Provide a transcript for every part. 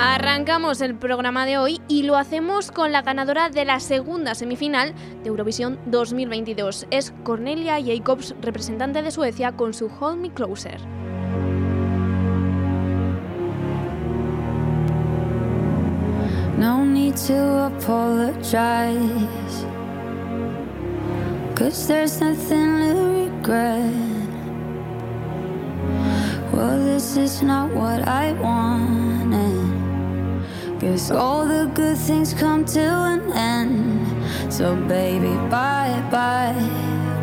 Arrancamos el programa de hoy y lo hacemos con la ganadora de la segunda semifinal de Eurovisión 2022. Es Cornelia Jacobs, representante de Suecia, con su Hold Me Closer. No need to apologize. Cause there's nothing to regret. Well, this is not what I wanted. Guess all the good things come to an end. So, baby, bye bye.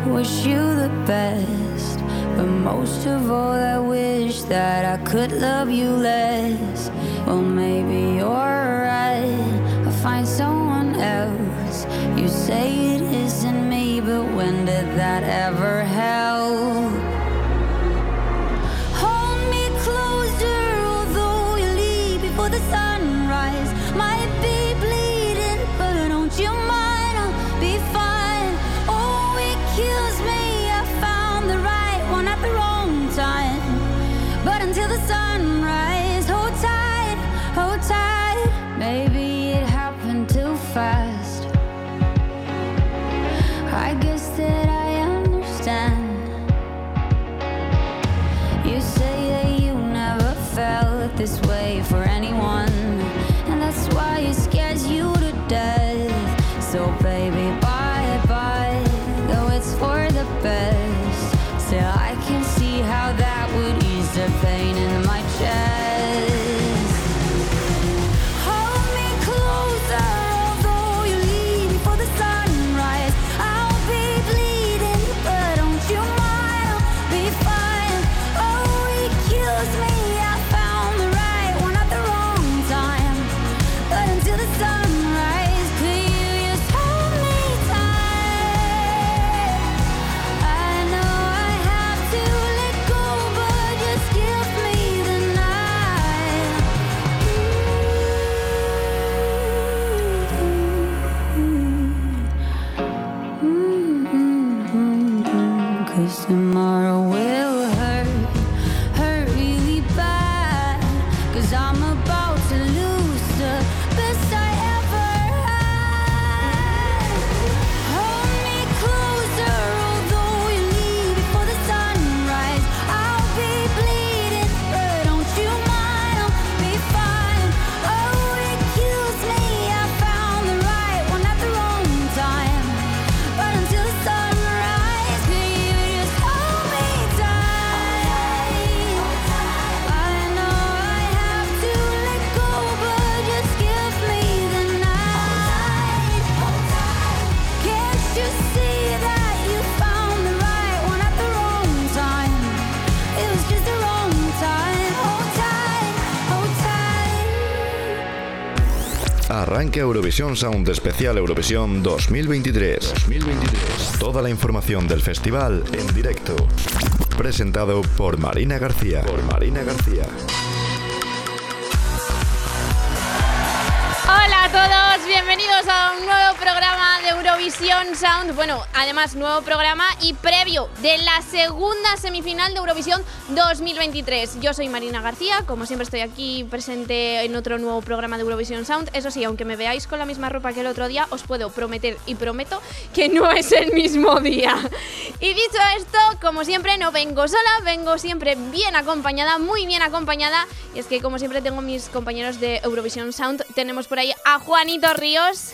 Wish you the best. But most of all, I wish that I could love you less. Well, maybe you're right. I'll find someone else. You say it isn't me, but when did that ever help? Eurovisión Sound Especial Eurovisión 2023. 2023. Toda la información del festival en directo. Presentado por Marina García. Por Marina García. Hola a todos, bienvenidos a un nuevo programa Eurovisión Sound. Bueno, además nuevo programa y previo de la segunda semifinal de Eurovisión 2023. Yo soy Marina García, como siempre estoy aquí presente en otro nuevo programa de Eurovisión Sound. Eso sí, aunque me veáis con la misma ropa que el otro día, os puedo prometer y prometo que no es el mismo día. Y dicho esto, como siempre no vengo sola, vengo siempre bien acompañada, muy bien acompañada. Y es que como siempre tengo mis compañeros de Eurovisión Sound. Tenemos por ahí a Juanito Ríos.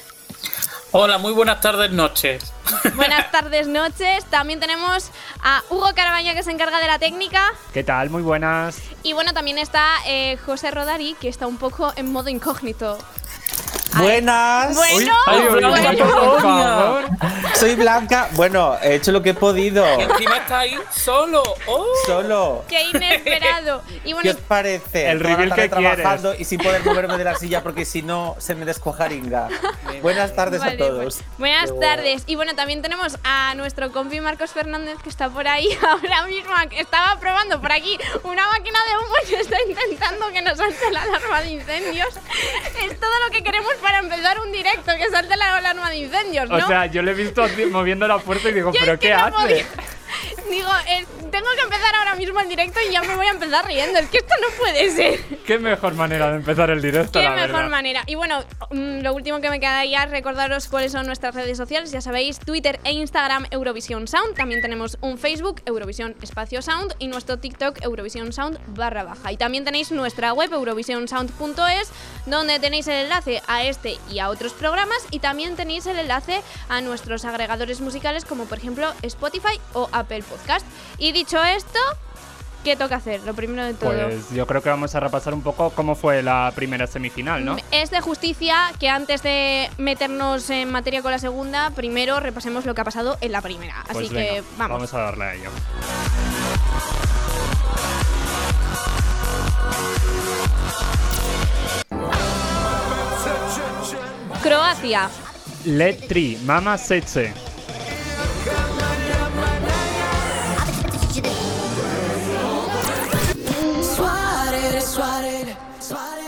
Hola, muy buenas tardes, noches. Buenas tardes, noches. También tenemos a Hugo Carabaña que se encarga de la técnica. ¿Qué tal? Muy buenas. Y bueno, también está eh, José Rodari que está un poco en modo incógnito. Buenas. Bueno, Ay, bueno. Blanca, por Polonia. favor. Soy Blanca. Bueno, he hecho lo que he podido. Y encima está ahí solo. ¡Oh! Solo. Qué inesperado. Y ¿Qué bueno, os parece? El Toda la reveal tarde que quieres. trabajando y sin poder moverme de la silla porque si no se me descojaringa. Buenas tardes Vale, a todos. pues, buenas tardes. Y bueno, también tenemos a nuestro compi Marcos Fernández que está por ahí ahora mismo. que Estaba probando por aquí una máquina de humo y está intentando que nos salte la alarma de incendios. Es todo lo que queremos para empezar un directo, que salte la alarma de incendios, ¿no? O sea, yo le he visto moviendo la puerta y digo, ¿pero qué no hace? podía- Digo, eh, tengo que empezar ahora mismo el directo y ya me voy a empezar riendo. Es que esto no puede ser. Qué mejor manera de empezar el directo, Qué la mejor verdad. manera. Y bueno, mm, lo último que me queda ya es recordaros cuáles son nuestras redes sociales. Ya sabéis, Twitter e Instagram Eurovisión Sound. También tenemos un Facebook Eurovisión Espacio Sound y nuestro TikTok Eurovisión Sound barra baja. Y también tenéis nuestra web eurovisionsound.es donde tenéis el enlace a este y a otros programas y también tenéis el enlace a nuestros agregadores musicales como por ejemplo Spotify o Apple Podcast. Y dicho esto, ¿qué toca hacer? Lo primero de todo. Pues yo creo que vamos a repasar un poco cómo fue la primera semifinal, ¿no? Es de justicia que antes de meternos en materia con la segunda, primero repasemos lo que ha pasado en la primera. Así Pues que venga, vamos. Vamos a darle a ello. Croacia. Let 3, Mama Seche.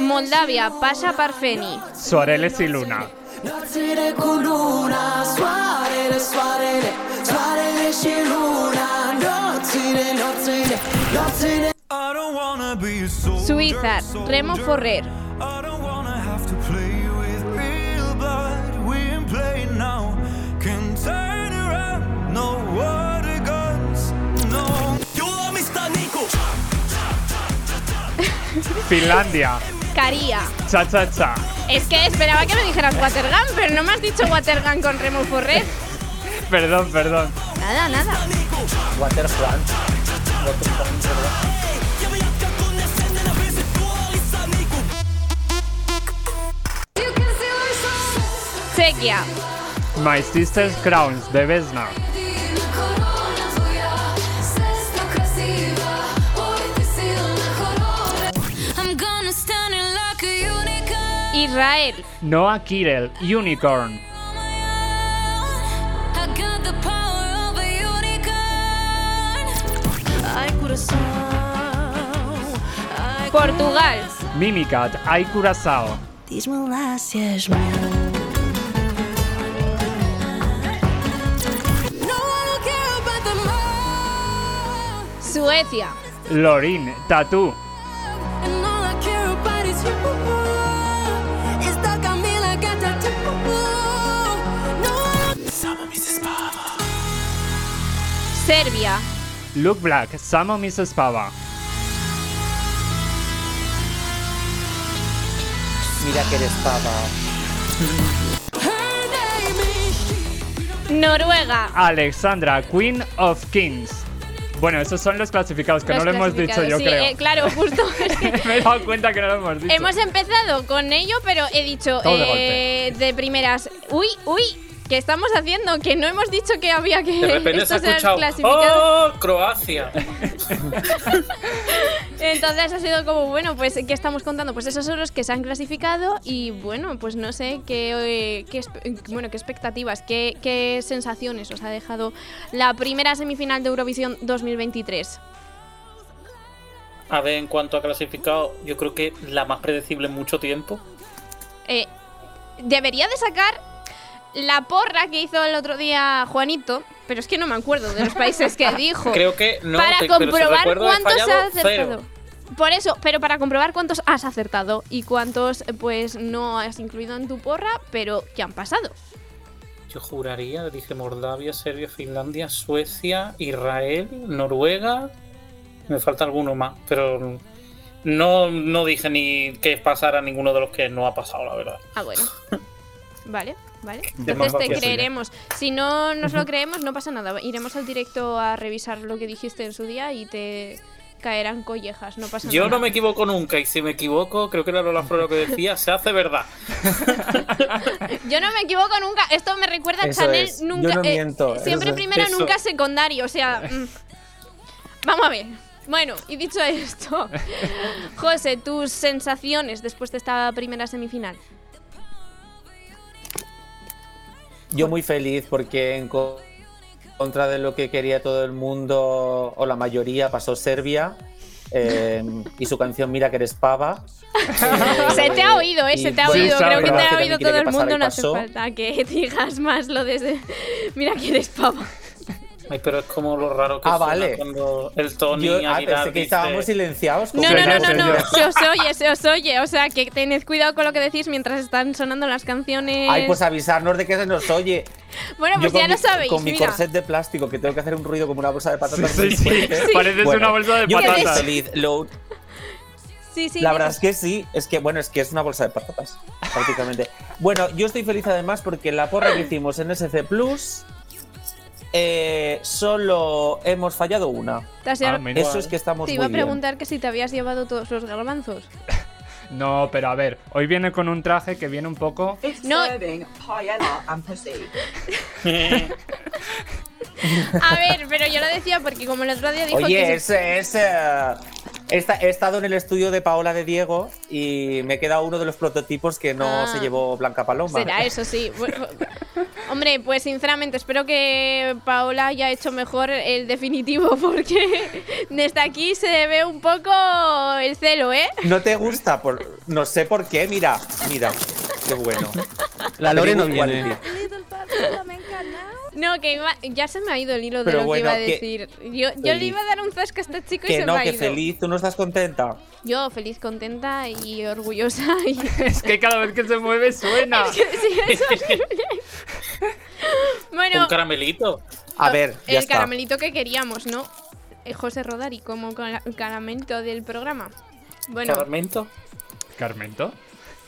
Moldavia, Pasha Parfeni. Suareles y Luna. Suiza, Remo Forrer. Finlandia. Cha cha cha. Es que esperaba que me dijeras Watergun, pero no me has dicho Watergun con Remo Forrer. Perdón, perdón. Nada, nada. Waterfront. Waterfront, ¿verdad? Chequia. My Sister's Crowns de Vesna. Israel. Noah Kirel, Unicorn. Portugal. Mimicat, Ay Curazao. Diz-me lá se Serbia. Look Black, Samo Mrs. Pava. Mira que is Noruega. Alexandra, Queen of Kings. Bueno, esos son los clasificados, que Los no lo hemos dicho yo sí, creo. eh, claro, justo. Me he dado cuenta que no lo hemos dicho. Hemos empezado con ello, pero he dicho Todo de eh, de primeras. Uy, uy, ¿qué estamos haciendo? Que no hemos dicho que había que. De repente se ha escuchado. ¡Oh, Croacia! Entonces ha sido como, bueno, pues, ¿qué estamos contando? Pues esos son los que se han clasificado y, bueno, pues no sé qué, eh, qué, bueno, qué expectativas, qué, qué sensaciones os ha dejado la primera semifinal de Eurovisión 2023. A ver, en cuanto a clasificado, yo creo que la más predecible en mucho tiempo. Eh, debería de sacar la porra que hizo el otro día Juanito, pero es que no me acuerdo de los países que dijo. Creo que no. para te- comprobar cuántos has acertado. cero. Por eso, pero para comprobar cuántos has acertado y cuántos pues no has incluido en tu porra, pero que han pasado. Yo juraría, dije Moldavia, Serbia, Finlandia, Suecia, Israel, Noruega. Me falta alguno más, pero no, no dije ni que pasara ninguno de los que no ha pasado, la verdad. Ah, bueno. Vale, vale. Entonces te creeremos. Si no nos lo creemos, no pasa nada. Iremos al directo a revisar lo que dijiste en su día y te caerán collejas. No pasa Yo nada. no me equivoco nunca y si me equivoco, creo que era Lola Flor lo que decía, se hace verdad. Yo no me equivoco nunca. Esto me recuerda a Eso Chanel es. nunca. Yo no eh, miento. siempre Eso- primero, eso. nunca secundario. O sea. mm. Vamos a ver. Bueno, y dicho esto, José, tus sensaciones después de esta primera semifinal. Yo muy feliz porque en co- contra de lo que quería todo el mundo, o la mayoría, pasó Serbia. eh, y su canción Mira que eres pava. se te ha oído, ¿eh? Se te ha bueno, oído. Creo que te ha oído todo el mundo. No hace falta que digas más lo de ese- Mira que eres pava. Ay, pero es como lo raro que Ah, suena vale. cuando el Tony Yo ah, pensé que dice- estábamos silenciados. No, no, no, no, no. Se os oye, se os oye. O sea, que tened cuidado con lo que decís mientras están sonando las canciones. Ay, pues avisarnos de que se nos oye. bueno, pues Yo ya con lo mi- sabéis. Con mi corset de plástico, que tengo que hacer un ruido como una bolsa de patatas. Sí, sí, fuerte. pareces Bueno, una bolsa de patatas. feliz, lo- Sí, sí. La verdad es que sí, es que bueno, es que es una bolsa de patatas, prácticamente. Bueno, yo estoy feliz además porque la porra que hicimos en SC Plus eh, solo hemos fallado una. Ah. Eso es que estamos te muy iba a bien. preguntar que si te habías llevado todos los garbanzos. No, pero a ver, hoy viene con un traje que viene un poco. It's No. A ver, pero yo lo decía porque como el otro día dijo que. Oye, si- es, es, eh, he, esta- he estado en el estudio de Paola de Diego y me he quedado uno de los prototipos que no Ah. se llevó Blanca Paloma. Será eso, sí. Hombre, pues sinceramente espero que Paola haya hecho mejor el definitivo porque desde aquí se ve un poco el celo, ¿eh? No te gusta, por, no sé por qué, mira, mira, qué bueno. La Lore no viene. No, que iba- ya se me ha ido el hilo de Pero lo bueno, que iba a que- decir. Yo, yo le iba a dar un zasca a este chico y Que se no, me ha que ido. feliz, ¿tú no estás contenta? Yo feliz, contenta y orgullosa. Y... Es que cada vez que se mueve suena. Sí, es horrible. bueno, Un caramelito. A ver, ya el está. caramelito que queríamos, ¿no? Eh, José Rodari como cara- caramelito del programa. Bueno, Caramento. ¿Carmento?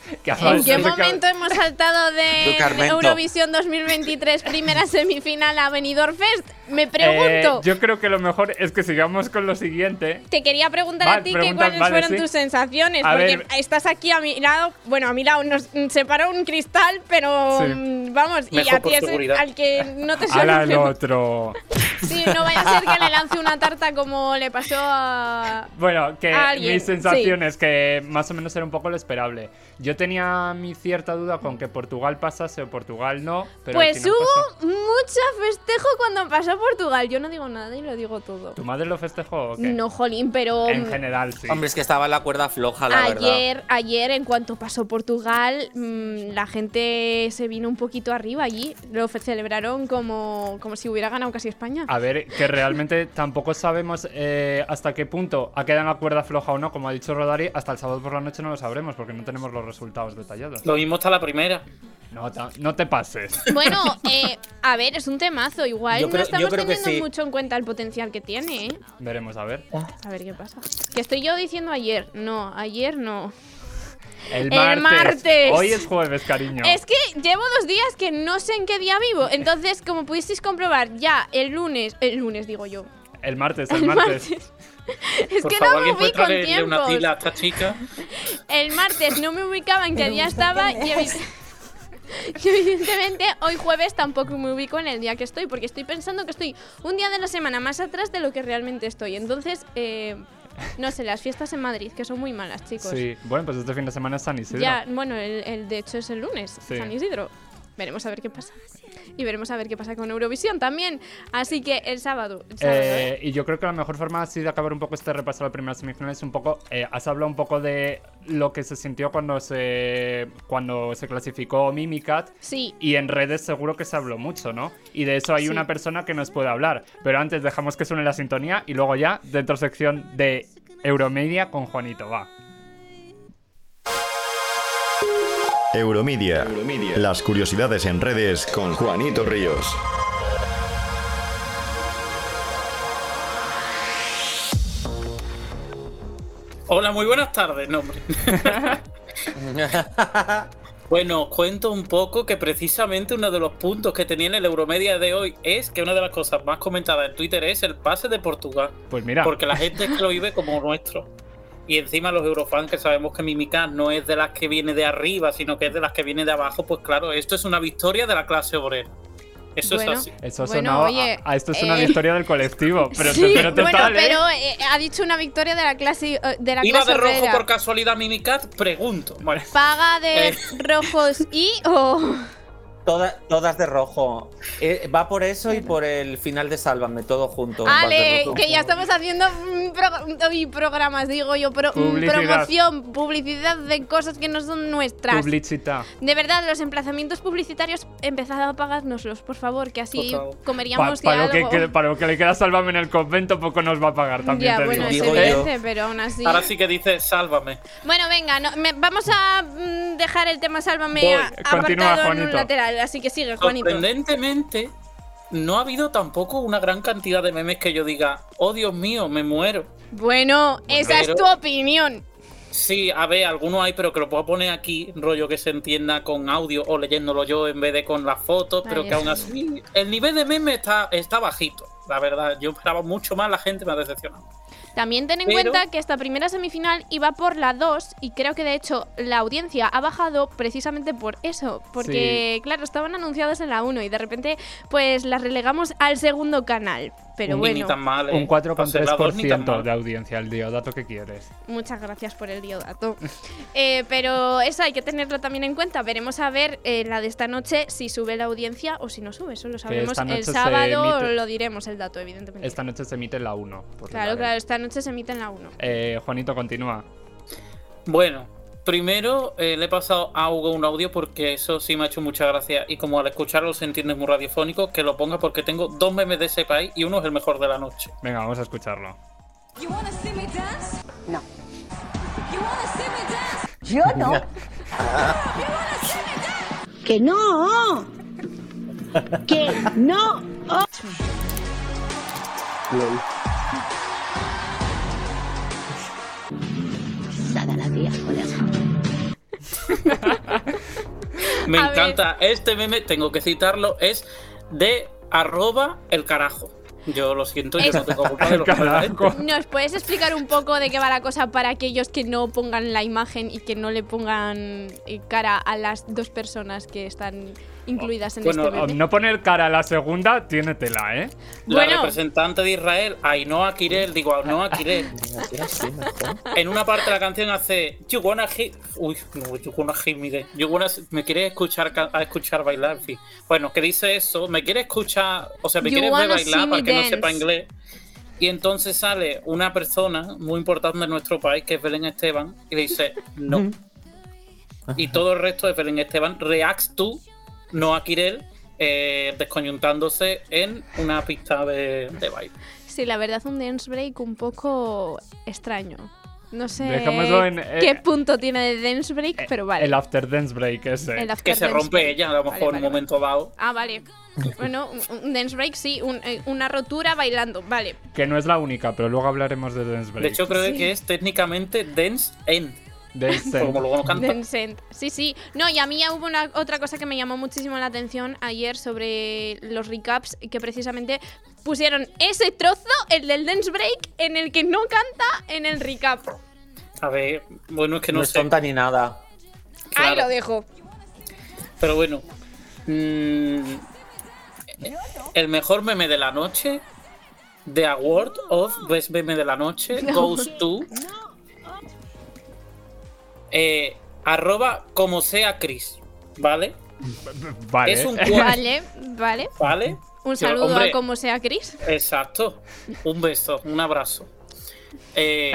¿Qué ¿en qué momento hemos saltado de. Eurovisión 2023 primera semifinal a Benidorm Fest? Me Eh, pregunto. yo creo que lo mejor es que sigamos con lo siguiente. Te quería preguntar Vale, a ti que pregunta- cuáles vale, fueron sí. tus sensaciones, A porque ver. estás aquí a mi lado, bueno, a mi lado nos separó un cristal, pero Sí. mm, vamos, y a ti es seguridad. al que no te suena. el otro. Sí, no vaya a ser que le lance una tarta como le pasó a... Bueno, que A alguien, mis sensaciones, que más o menos era un poco lo esperable. Yo tenía mi cierta duda con que Portugal pasase o Portugal no, pero Pues hubo pasó. mucho festejo cuando pasó Portugal. Yo no digo nada y lo digo todo. ¿Tu madre lo festejó o qué? No, jolín, pero En general, sí. Hombre, es que estaba la cuerda floja, la verdad. ayer, ayer, en cuanto pasó Portugal, mm, la gente se vino un poquito arriba allí. Lo celebraron como, como si hubiera ganado casi España. A ver, que realmente tampoco sabemos eh, hasta qué punto ha quedado en la cuerda floja o no, como ha dicho Rodari, hasta el sábado por la noche no lo sabremos porque no tenemos los resultados detallados. Lo mismo hasta la primera. No, no te pases. Bueno, eh, a ver, es un temazo. Igual Yo no creo- yo estamos teniendo sí. mucho en cuenta el potencial que tiene, ¿eh? Veremos a ver. A ver qué pasa. Que estoy yo diciendo ayer. No, ayer no. El El martes. martes. Hoy es jueves, cariño. Es que llevo dos días que no sé en qué día vivo. Entonces, como pudisteis comprobar, ya el lunes, el lunes digo yo. El martes, el, El martes. martes. Es Por que favor, no me ubico en traerle una tiempos. tila a esta chica. El martes no me ubicaba en qué día estaba y, evi- y evidentemente hoy jueves tampoco me ubico en el día que estoy porque estoy pensando que estoy un día de la semana más atrás de lo que realmente estoy. Entonces, eh, no sé, las fiestas en Madrid, que son muy malas, chicos. Sí, bueno, pues este fin de semana es San Isidro. Ya, bueno, el, el de hecho es el lunes, Sí. San Isidro. Veremos a ver qué pasa. Y veremos a ver qué pasa con Eurovisión también. Así que el sábado. el sábado, ¿eh? Eh, y yo creo que la mejor forma así de acabar un poco este repaso de la primera semifinal es un poco. eh, has hablado un poco de lo que se sintió cuando se cuando se clasificó Mimicat. Sí, Y en redes seguro que se habló mucho, ¿no? Y de eso hay Sí. una persona que nos puede hablar. Pero antes dejamos que suene la sintonía y luego ya dentro sección de Euromedia con Juanito, va. Euromedia. Las curiosidades en redes con Juanito Ríos. Hola, muy buenas tardes, no, hombre. Bueno, os cuento un poco que precisamente uno de los puntos que tenía en el Euromedia de hoy es que una de las cosas más comentadas en Twitter es el pase de Portugal. Pues mira, Porque la gente es que lo vive como nuestro. Y encima los eurofans que sabemos que Mimica no es de las que viene de arriba, sino que es de las que viene de abajo, pues claro, esto es una victoria de la clase obrera. Eso Bueno. es así. eso ha bueno, a- oye, a, esto es una eh, victoria del colectivo. Pero, Sí, pero total, bueno, ¿eh? pero eh, ha dicho una victoria de la clase de la ¿Iba clase de rojo obrera. por casualidad Mimicat? Pregunto. Bueno, ¿Paga de Eh. rojos y o toda- todas de rojo. Eh, va por eso y por el final de Sálvame, todo junto. Ale, que ya estamos haciendo pro- programas, digo yo, pro- Publicidad. promoción, publicidad de cosas que no son nuestras. Publicita. De verdad, los emplazamientos publicitarios, empezad a pagárnoslos, por favor, que así favor. Pa- comeríamos para, lo que, para lo que le queda Sálvame en el convento, poco nos va a pagar también. Ya, te bueno, digo. Yo. evidente, pero aún así. Ahora sí que dice sálvame. Bueno, venga, no- me- vamos a mm, dejar el tema Sálvame Voy, a- continúa, apartado en un Juanito. lateral, así que sigue, Juanito. Sorprendentemente, no ha habido tampoco una gran cantidad de memes que yo diga, oh Dios mío, me muero. Bueno, esa es tu opinión. Sí, a ver, algunos hay, pero que lo puedo poner aquí, rollo que se entienda con audio o leyéndolo yo en vez de con las fotos, pero que aún así el nivel de meme está, está bajito. La verdad, yo esperaba mucho más, la gente me ha decepcionado. También ten en Pero- cuenta que esta primera semifinal iba por la 2 y creo que de hecho la audiencia ha bajado precisamente por eso, porque claro, estaban anunciadas en la 1 y de repente pues las relegamos al segundo canal. Pero Ni- bueno, ni tan mal, ¿eh? Un Para ser la dos, ni tan 4,3% mal. de audiencia el día, dato que quieres. muchas gracias por el diodato. Eh, pero eso hay que tenerlo también en cuenta. Veremos a ver eh, la de esta noche si sube la audiencia o si no sube. Eso lo sabremos el sábado, emite- lo diremos el dato, evidentemente. Esta noche se emite la 1. por Claro, la claro, esta noche se emite en la 1. Eh, Juanito, continúa. Bueno, primero eh, le he pasado a Hugo un audio porque eso sí me ha hecho mucha gracia y como al escucharlo se entiende muy radiofónico, que lo ponga porque tengo dos memes de ese país y uno es el mejor de la noche. Venga, vamos a escucharlo. You wanna see me dance? No. You wanna see me dance? Yo no. que no. Que no. Tía. Me A encanta este meme, tengo que citarlo, es de arroba el carajo. Yo lo siento, yo Es- no tengo culpa de lo que. ¿Nos puedes explicar un poco de qué va la cosa para aquellos que no pongan la imagen y que no le pongan cara a las dos personas que están incluidas en Bueno, este meme? No poner cara a la segunda tiene tela, ¿eh? La Bueno. representante de Israel, Ainhoa Kirel, digo Ainhoa Kirel, en una parte de la canción hace You wanna hit. Uy, no, you wanna hit me. You wanna- me quiere escuchar a escuchar bailar, en fin. Bueno, que dice eso, me quiere escuchar, o sea, me quiere ver bailar para que no sepa inglés. Y entonces sale una persona muy importante de nuestro país, que es Belén Esteban, y le dice no. y todo el resto de Belén Esteban reacts to Noah Kirel eh, descoyuntándose en una pista de, de baile. Sí, la verdad, un dance break un poco extraño. No sé en, eh, qué punto tiene de dance break, pero vale. El after dance break ese. El after Que se dance rompe break. ella a lo mejor en vale, un momento dado. Ah, vale. Bueno, un- dance break sí, un- eh, una rotura bailando, vale. Que no es la única, pero luego hablaremos de dance break. De hecho, creo Sí. que es técnicamente Dance End. Dance Como luego no canta. Sí, sí. No, y a mí hubo una otra cosa que me llamó muchísimo la atención ayer sobre los recaps, que precisamente pusieron ese trozo, el del dance break, en el que no canta en el recap. A ver, bueno, es que No, no, es sé. tonta ni nada. Ahí Claro. lo dejo. Pero bueno. mm, el mejor meme de la noche. The Award of Best Meme de la Noche goes to. Eh, arroba como sea Chris. ¿Vale? Vale. Es un. Vale, vale. ¿Vale? Un saludo hombre, a como sea Chris. Exacto. Un beso, un abrazo. Eh,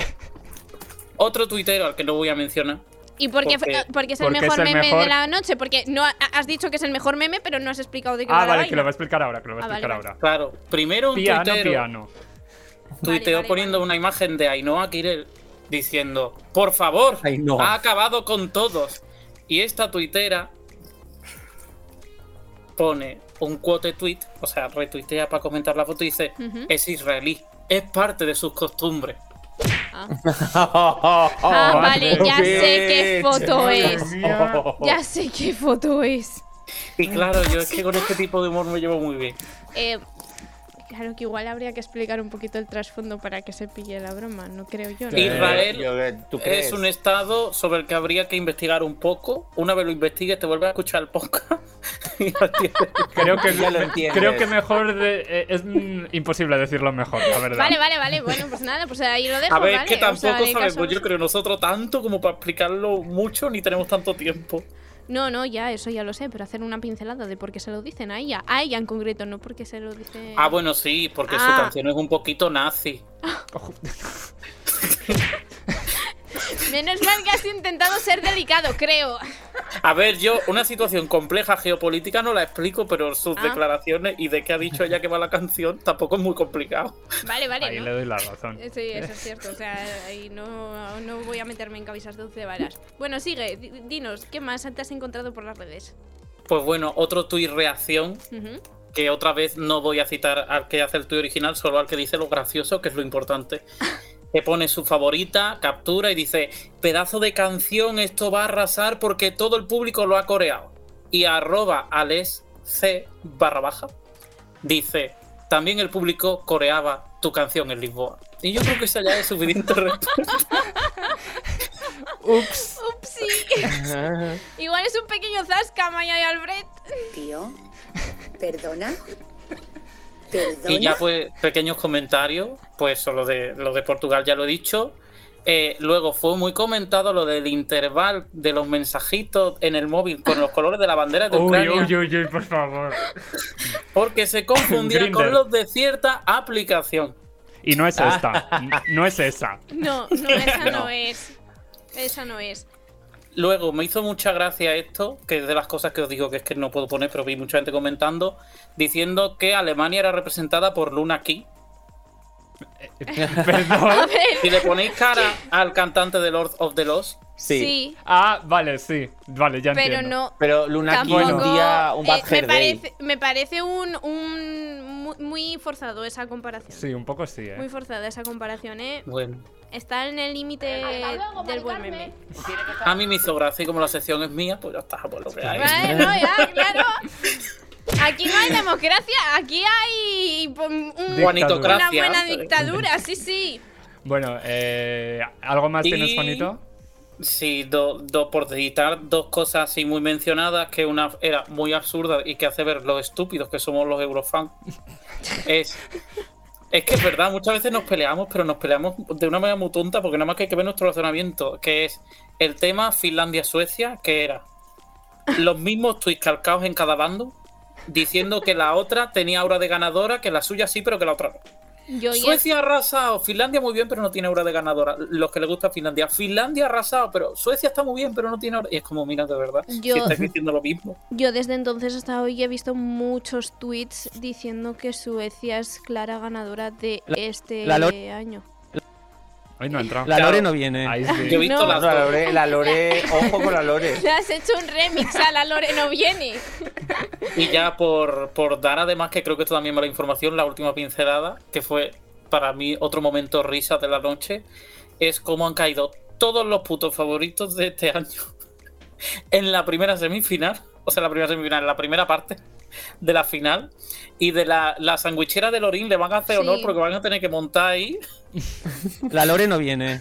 otro tuitero al que no voy a mencionar. ¿Y por qué, Porque- porque es el porque mejor es el meme mejor- de la noche? Porque no ha- has dicho que es el mejor meme, pero no has explicado de qué Ah, va la vale, que lo va a explicar ahora, que lo va a Ah, vale, explicar vale. ahora. Claro, primero un Piano, tuitero. piano. tuiteó vale, poniendo vale. una imagen de Ainhoa Kirel diciendo, por favor, ha acabado con todos. Y esta tuitera pone un quote tweet, o sea, retuitea para comentar la foto y dice, es israelí, es parte de sus costumbres. Ah, vale, ya sé qué foto es. Ya sé qué foto es. Y claro, yo es que con este tipo de humor me llevo muy bien. Eh, claro que igual habría que explicar un poquito el trasfondo para que se pille la broma, no creo yo. ¿no? Israel Yo, ¿tú crees? es un estado sobre el que habría que investigar un poco. Una vez lo investigues, te vuelves a escuchar el podcast. y Creo que, Ya lo entiendes. creo que mejor de- eh, es mm, imposible decirlo mejor, la verdad. Vale, vale, vale. Bueno, pues nada, pues ahí lo dejo. A ver, ¿vale? que O sea, tampoco sabemos, caso- yo creo nosotros tanto como para explicarlo mucho, ni tenemos tanto tiempo. No, no, ya, eso ya lo sé, pero hacer una pincelada de por qué se lo dicen a ella. A ella en concreto, no porque se lo dice. Ah, bueno, sí, porque su Ah. canción es un poquito nazi. Menos mal que has intentado ser delicado, creo. A ver, yo una situación compleja geopolítica no la explico, pero sus Ah. declaraciones y de qué ha dicho ella que va la canción tampoco es muy complicado. Vale, vale. Ahí ¿no? le doy la razón. Eh, Sí, eso es cierto. O sea, ahí no, no voy a meterme en cabezas de once varas. Bueno, sigue, di- dinos, ¿qué más te has encontrado por las redes? Pues bueno, otro tuit reacción, que otra vez no voy a citar al que hace el tuit original, solo al que dice lo gracioso, que es lo importante. Que pone su favorita, captura y dice, pedazo de canción, esto va a arrasar porque todo el público lo ha coreado. Y arroba ales c barra baja dice, también el público coreaba tu canción en Lisboa. Y yo creo que esa ya es suficiente respuesta. Ups. Upsi. Igual es un pequeño zasca, Maya y Albert. Tío, ¿perdona? ¿Perdona? Y ya pues pequeños comentarios, pues solo de lo de Portugal ya lo he dicho. Eh, luego fue muy comentado lo del intervalo de los mensajitos en el móvil con los colores de la bandera de Uy, Ucrania, uy, uy, uy, por favor. porque se confundía con los de cierta aplicación. Y no es esta. No es esa. No, no, esa no, No. es. Esa no es. Luego me hizo mucha gracia esto, que es de las cosas que os digo que es que no puedo poner, pero vi mucha gente comentando, diciendo que Alemania era representada por Luna Key. Perdón. Si le ponéis cara al cantante de Lord of the Lost, Sí. Sí, Ah, vale, sí. Vale, ya pero entiendo. no. Pero Luna aquí Tampoco. un día un eh, me, parece, me parece un, un mu- muy forzado esa comparación. Sí, un poco sí, Muy eh. forzada esa comparación, ¿eh? bueno. Está en el límite del buen meme. A mí me hizo gracia y como la sección es mía, pues ya está, pues lo que hay. Bueno, ya, claro. Aquí no hay democracia, aquí hay pues, un- una buena dictadura, sí, sí. Bueno, eh, ¿algo más Y- tienes, Juanito? Sí, do- do- por citar dos cosas así muy mencionadas, que una era muy absurda y que hace ver lo estúpidos que somos los eurofans. es, es que es verdad, muchas veces nos peleamos, pero nos peleamos de una manera muy tonta porque nada más que hay que ver nuestro razonamiento, que es el tema Finlandia-Suecia, que era los mismos tweets calcados en cada bando, diciendo que la otra tenía aura de ganadora, que la suya sí, pero que la otra no. Yo Suecia arrasado, Finlandia muy bien, pero no tiene aura de ganadora. Los que le gusta Finlandia. Finlandia arrasado, pero Suecia está muy bien, pero no tiene aura. Y es como, mira, de verdad. Yo- Si estáis diciendo lo mismo. Yo desde entonces hasta hoy he visto muchos tweets diciendo que Suecia es clara ganadora de este la año. Hoy no ha entrado. La Lore no viene. Ahí Yo he visto No. las La dos. Lore, la Lore, ojo con la Lore. Le has hecho un remix a la Lore no viene. Y ya por, por dar además, que creo que esto también mala información, la última pincelada, que fue para mí otro momento risa de la noche, es cómo han caído todos los putos favoritos de este año en la primera semifinal. O sea, la primera semifinal, en la primera parte de la final. Y de la, la sandwichera de Lorín le van a hacer Sí. honor porque van a tener que montar ahí La Lore no viene.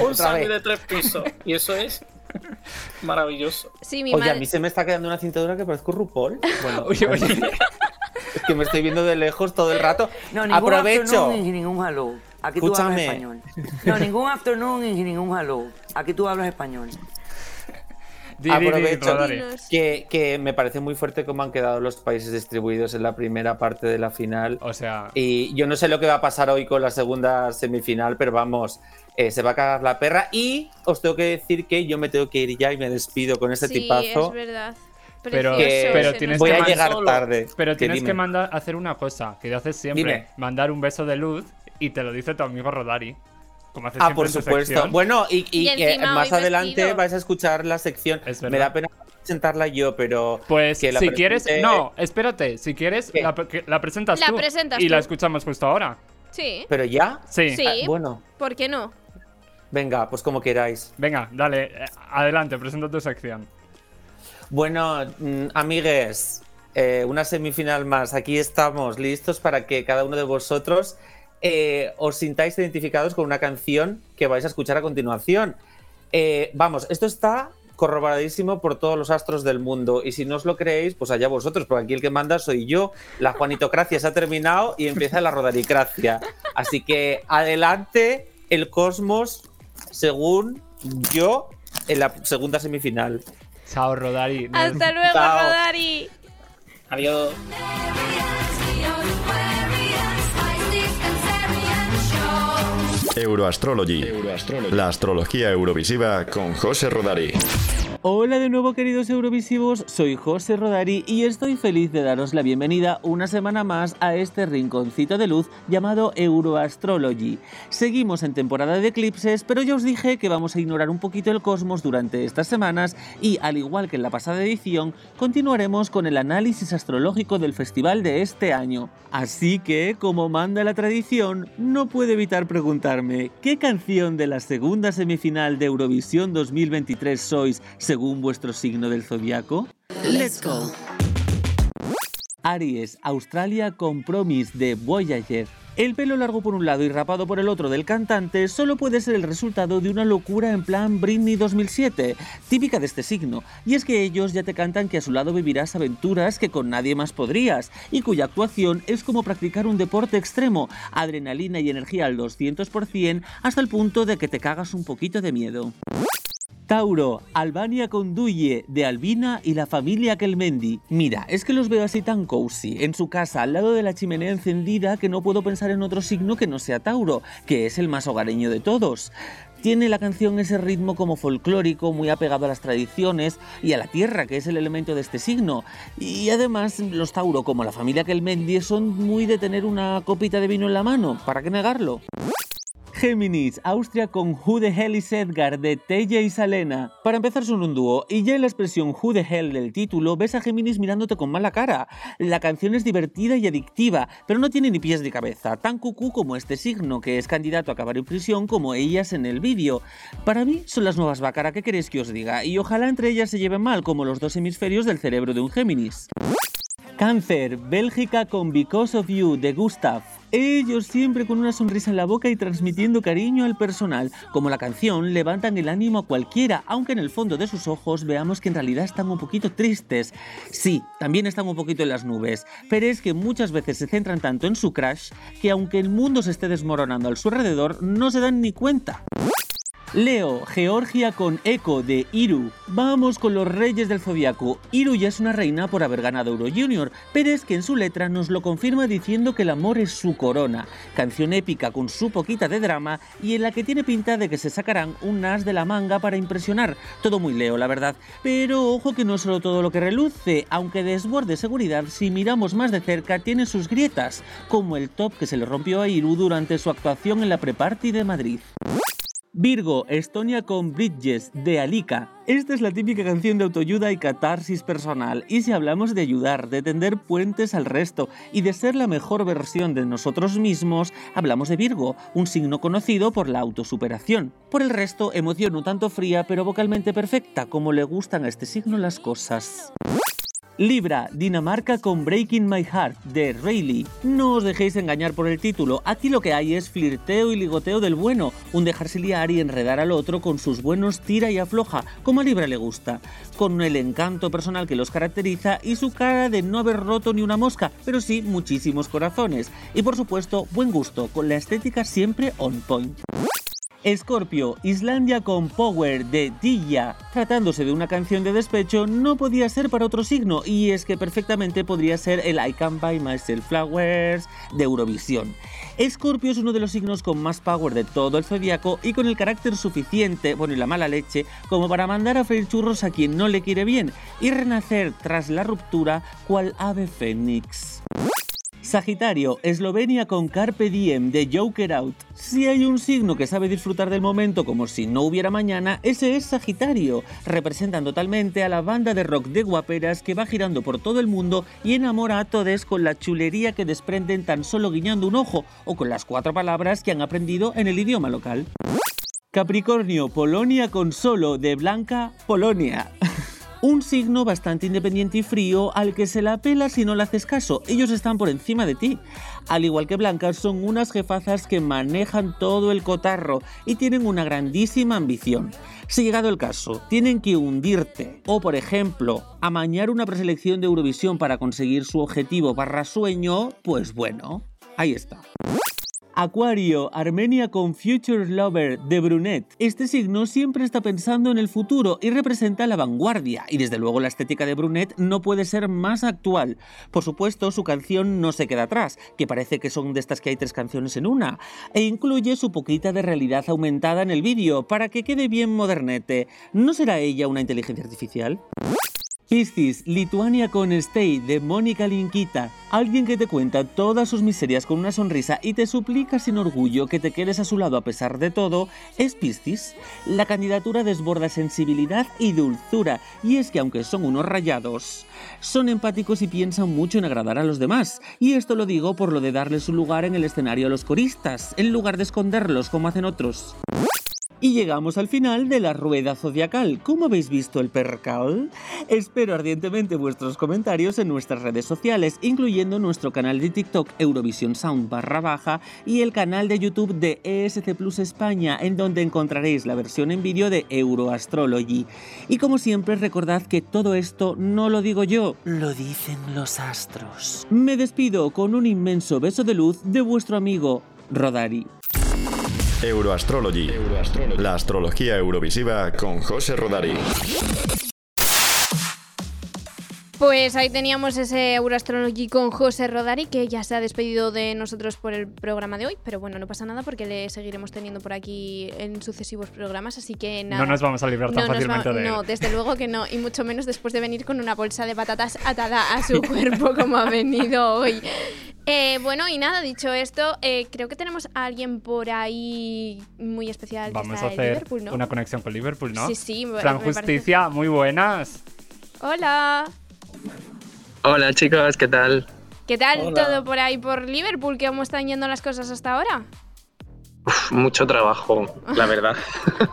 un sándwich de tres pisos. Y eso es maravilloso. Sí, mi Oye, a madre. mí se me está quedando una cintura que parezco RuPaul. Bueno, Oye, oye. es que me estoy viendo de lejos todo el rato. No, ningún Aprovecho. afternoon y ningún hello. Aquí tú hablas Escúchame. español. No, ningún afternoon y ningún hello. Aquí tú hablas español. Di, di, di, Aprovecho que, que me parece muy fuerte cómo han quedado los países distribuidos en la primera parte de la final. O sea, Y yo no sé lo que va a pasar hoy con la segunda semifinal, pero vamos, eh, se va a cagar la perra. Y os tengo que decir que yo me tengo que ir ya y me despido con este sí, tipazo. es verdad. Pero- pero tienes Voy que a va. man- llegar solo. tarde. pero tienes dime. que mandar hacer una cosa que haces siempre. Dime. Mandar un beso de luz y te lo dice tu amigo Rodari. Como Ah, por supuesto. sección. Bueno, y, y Y que encima más adelante vestido. vais a escuchar la sección. Es Me da pena presentarla yo, pero. Pues que la si quieres, no, espérate, si quieres, la, que- la presentas La tú presentas y la escuchamos justo ahora. Sí, ¿Pero ya? Sí. Sí. Ah, bueno, ¿por qué no? venga, pues como queráis. Venga, dale, eh, adelante, presenta tu sección. Bueno, mm, amigues, eh, una semifinal más. Aquí estamos listos para que cada uno de vosotros eh, os sintáis identificados con una canción que vais a escuchar a continuación. Eh, vamos, esto está corroboradísimo por todos los astros del mundo. Y si no os lo creéis, pues allá vosotros, porque aquí el que manda soy yo. La Juanitocracia se ha terminado y empieza la Rodaricracia. Así que adelante el cosmos según yo en la segunda semifinal. Chao, Rodari. Hasta luego, Chao. Rodari. Adiós. Euroastrology. La astrología eurovisiva con José Rodari. Hola de nuevo queridos Eurovisivos, soy José Rodari y estoy feliz de daros la bienvenida una semana más a este rinconcito de luz llamado Euroastrology. Seguimos en temporada de eclipses, pero ya os dije que vamos a ignorar un poquito el cosmos durante estas semanas y al igual que en la pasada edición, continuaremos con el análisis astrológico del festival de este año. Así que, como manda la tradición, no puedo evitar preguntarme, ¿qué canción de la segunda semifinal de Eurovisión 2023 sois según vuestro signo del zodiaco? Let's go. Aries, Australia Compromise de Voyager. El pelo largo por un lado y rapado por el otro del cantante solo puede ser el resultado de una locura en plan Britney 2007, típica de este signo, y es que ellos ya te cantan que a su lado vivirás aventuras que con nadie más podrías, y cuya actuación es como practicar un deporte extremo, adrenalina y energía al 200% hasta el punto de que te cagas un poquito de miedo. Tauro, Albania Conduye, de Albina y la familia Kelmendi. Mira, es que los veo así tan cozy, en su casa, al lado de la chimenea encendida, que no puedo pensar en otro signo que no sea Tauro, que es el más hogareño de todos. Tiene la canción ese ritmo como folclórico, muy apegado a las tradiciones y a la tierra, que es el elemento de este signo. Y además, los Tauro, como la familia Kelmendi, son muy de tener una copita de vino en la mano, ¿para qué negarlo? Géminis, Austria con Who the Hell is Edgar de Teja y Salena. Para empezar son un dúo y ya en la expresión Who the Hell del título ves a Géminis mirándote con mala cara. La canción es divertida y adictiva, pero no tiene ni pies ni cabeza, tan cucú como este signo que es candidato a acabar en prisión como ellas en el vídeo. Para mí son las nuevas Bácara, ¿qué queréis que os diga? Y ojalá entre ellas se lleven mal como los dos hemisferios del cerebro de un Géminis. Cáncer, Bélgica con Because of You de Gustav. Ellos siempre con una sonrisa en la boca y transmitiendo cariño al personal. Como la canción, levantan el ánimo a cualquiera, aunque en el fondo de sus ojos veamos que en realidad están un poquito tristes. Sí, también están un poquito en las nubes, pero es que muchas veces se centran tanto en su crash que aunque el mundo se esté desmoronando a su alrededor, no se dan ni cuenta. Leo, Georgia con Eco de Iru. Vamos con los reyes del zodiaco. Iru ya es una reina por haber ganado Euro Junior, pero es que en su letra nos lo confirma diciendo que el amor es su corona. Canción épica con su poquita de drama y en la que tiene pinta de que se sacarán un as de la manga para impresionar. Todo muy Leo, la verdad. Pero ojo que no es solo todo lo que reluce, aunque desborde seguridad, si miramos más de cerca tiene sus grietas, como el top que se le rompió a Iru durante su actuación en la pre-party de Madrid. Virgo, Estonia con Bridges, de Alika. Esta es la típica canción de autoayuda y catarsis personal. Y si hablamos de ayudar, de tender puentes al resto y de ser la mejor versión de nosotros mismos, hablamos de Virgo, un signo conocido por la autosuperación. Por el resto, emoción un tanto fría pero vocalmente perfecta, como le gustan a este signo las cosas. Libra, Dinamarca con Breaking My Heart de Rayleigh. No os dejéis engañar por el título, aquí lo que hay es flirteo y ligoteo del bueno, un dejarse liar y enredar al otro con sus buenos tira y afloja, como a Libra le gusta, con el encanto personal que los caracteriza y su cara de no haber roto ni una mosca, pero sí muchísimos corazones. Y por supuesto, buen gusto, con la estética siempre on point. Scorpio, Islandia con Power de Dilla. Tratándose de una canción de despecho, no podía ser para otro signo, y es que perfectamente podría ser el I Can Buy Myself Flowers de Eurovisión. Scorpio es uno de los signos con más power de todo el zodiaco y con el carácter suficiente, bueno, y la mala leche, como para mandar a freír churros a quien no le quiere bien y renacer tras la ruptura cual ave fénix. Sagitario, Eslovenia con Carpe Diem de Joker Out. Si hay un signo que sabe disfrutar del momento como si no hubiera mañana, ese es Sagitario. Representan totalmente a la banda de rock de guaperas que va girando por todo el mundo y enamora a todos con la chulería que desprenden tan solo guiñando un ojo o con las cuatro palabras que han aprendido en el idioma local. Capricornio, Polonia con solo de Blanca, Polonia. Un signo bastante independiente y frío al que se la pela si no le haces caso. Ellos están por encima de ti. Al igual que Blanca, son unas jefazas que manejan todo el cotarro y tienen una grandísima ambición. Si llegado el caso, tienen que hundirte o, por ejemplo, amañar una preselección de Eurovisión para conseguir su objetivo barra sueño, pues bueno, ahí está. Acuario, Armenia con Future Lover de Brunet. Este signo siempre está pensando en el futuro y representa la vanguardia, y desde luego la estética de Brunet no puede ser más actual. Por supuesto, su canción no se queda atrás, que parece que son de estas que hay tres canciones en una, e incluye su poquita de realidad aumentada en el vídeo, para que quede bien modernete. ¿No será ella una inteligencia artificial? Piscis, Lituania con Stay de Mónica Linkita. Alguien que te cuenta todas sus miserias con una sonrisa y te suplica sin orgullo que te quedes a su lado a pesar de todo, es Piscis. La candidatura desborda sensibilidad y dulzura, y es que aunque son unos rayados, son empáticos y piensan mucho en agradar a los demás. Y esto lo digo por lo de darles su lugar en el escenario a los coristas, en lugar de esconderlos como hacen otros. Y llegamos al final de la rueda zodiacal. ¿Cómo habéis visto el percal? Espero ardientemente vuestros comentarios en nuestras redes sociales, incluyendo nuestro canal de TikTok Eurovisión Sound baja y el canal de YouTube de ESC Plus España, en donde encontraréis la versión en vídeo de Euroastrology. Y como siempre, recordad que todo esto no lo digo yo, lo dicen los astros. Me despido con un inmenso beso de luz de vuestro amigo Rodari. Euroastrology. La astrología eurovisiva con José Rodari. Pues ahí teníamos ese Euroastrology con José Rodari, que ya se ha despedido de nosotros por el programa de hoy, pero bueno, no pasa nada porque le seguiremos teniendo por aquí en sucesivos programas, así que nada. No nos vamos a librar tan No fácilmente de él. No, desde luego que no, y mucho menos después de venir con una bolsa de patatas atada a su cuerpo como ha venido hoy. Eh, bueno, y nada, dicho esto, eh, creo que tenemos a alguien por ahí muy especial. que Vamos está a hacer Liverpool, ¿no? una conexión con Liverpool, ¿no? Sí, sí, Fran parece- Justicia, muy buenas. Hola. Hola chicos, ¿qué tal? ¿Qué tal Hola. todo por ahí por Liverpool? ¿Cómo están yendo las cosas hasta ahora? Uf, mucho trabajo, la verdad.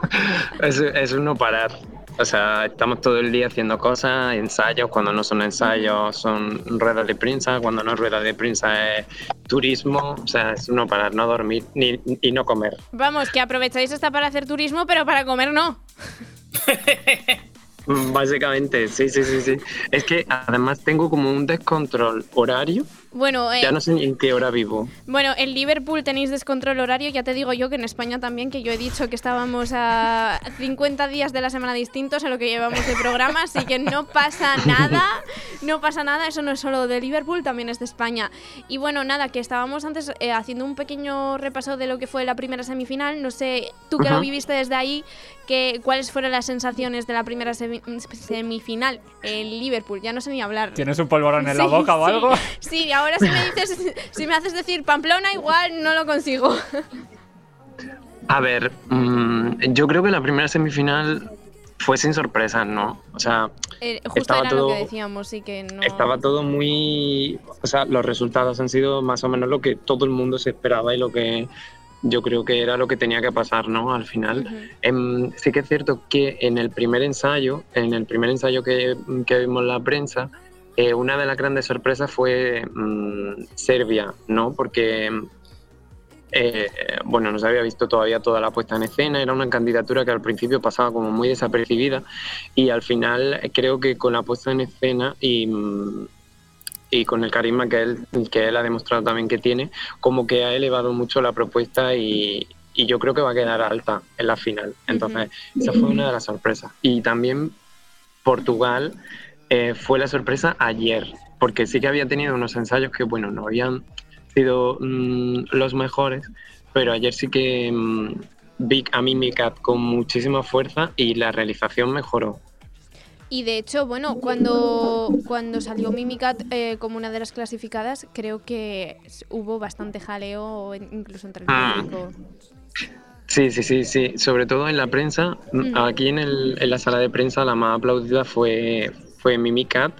es, es un no parar. O sea, estamos todo el día haciendo cosas, ensayos, cuando no son ensayos son ruedas de prensa, cuando no es ruedas de prensa es turismo, o sea, es un no parar, no dormir ni, y no comer. Vamos, que aprovecháis hasta para hacer turismo, pero para comer no. Básicamente, sí, sí, sí, sí. Es que además tengo como un descontrol horario, Bueno, eh, ya no sé en qué hora vivo. Bueno, en Liverpool tenéis descontrol horario, ya te digo yo que en España también, que yo he dicho que estábamos a 50 días de la semana distintos a lo que llevamos de programa, así que no pasa nada, no pasa nada, eso no es solo de Liverpool, también es de España. Y bueno, nada, que estábamos antes eh, haciendo un pequeño repaso de lo que fue la primera semifinal, no sé, tú que lo viviste desde ahí, que, ¿cuáles fueron las sensaciones de la primera semi- semifinal en Liverpool? Ya no sé ni hablar. ¿Tienes un polvorón en la Sí, boca o algo? Sí, ahora si me dices, si me haces decir Pamplona, igual no lo consigo. A ver, mm, yo creo que la primera semifinal fue sin sorpresas, ¿no? O sea, Eh, justo Estaba era lo todo- que decíamos, sí que no. estaba todo muy... O sea, los resultados han sido más o menos lo que todo el mundo se esperaba y lo que yo creo que era lo que tenía que pasar, ¿no? Al final. Em, sí que es cierto que en el primer ensayo, en el primer ensayo que, que vimos la prensa, eh, una de las grandes sorpresas fue mm, Serbia, ¿no? Porque, eh, bueno, no se había visto todavía toda la puesta en escena, era una candidatura que al principio pasaba como muy desapercibida y al final eh, creo que con la puesta en escena y, mm, y con el carisma que él, que él ha demostrado también que tiene, como que ha elevado mucho la propuesta y, y yo creo que va a quedar alta en la final. Entonces, esa fue una de las sorpresas. Y también Portugal eh, fue la sorpresa ayer, porque sí que había tenido unos ensayos que, bueno, no habían sido mm, los mejores, pero ayer sí que mm, vi a Mimicat con muchísima fuerza y la realización mejoró. Y de hecho, bueno, cuando, cuando salió Mimicat eh, como una de las clasificadas, creo que hubo bastante jaleo incluso entre el Ah. público. Sí, sí, sí, sí. Sobre todo en la prensa. Mm. Aquí en, el- en la sala de prensa la más aplaudida fue, fue Mimicat,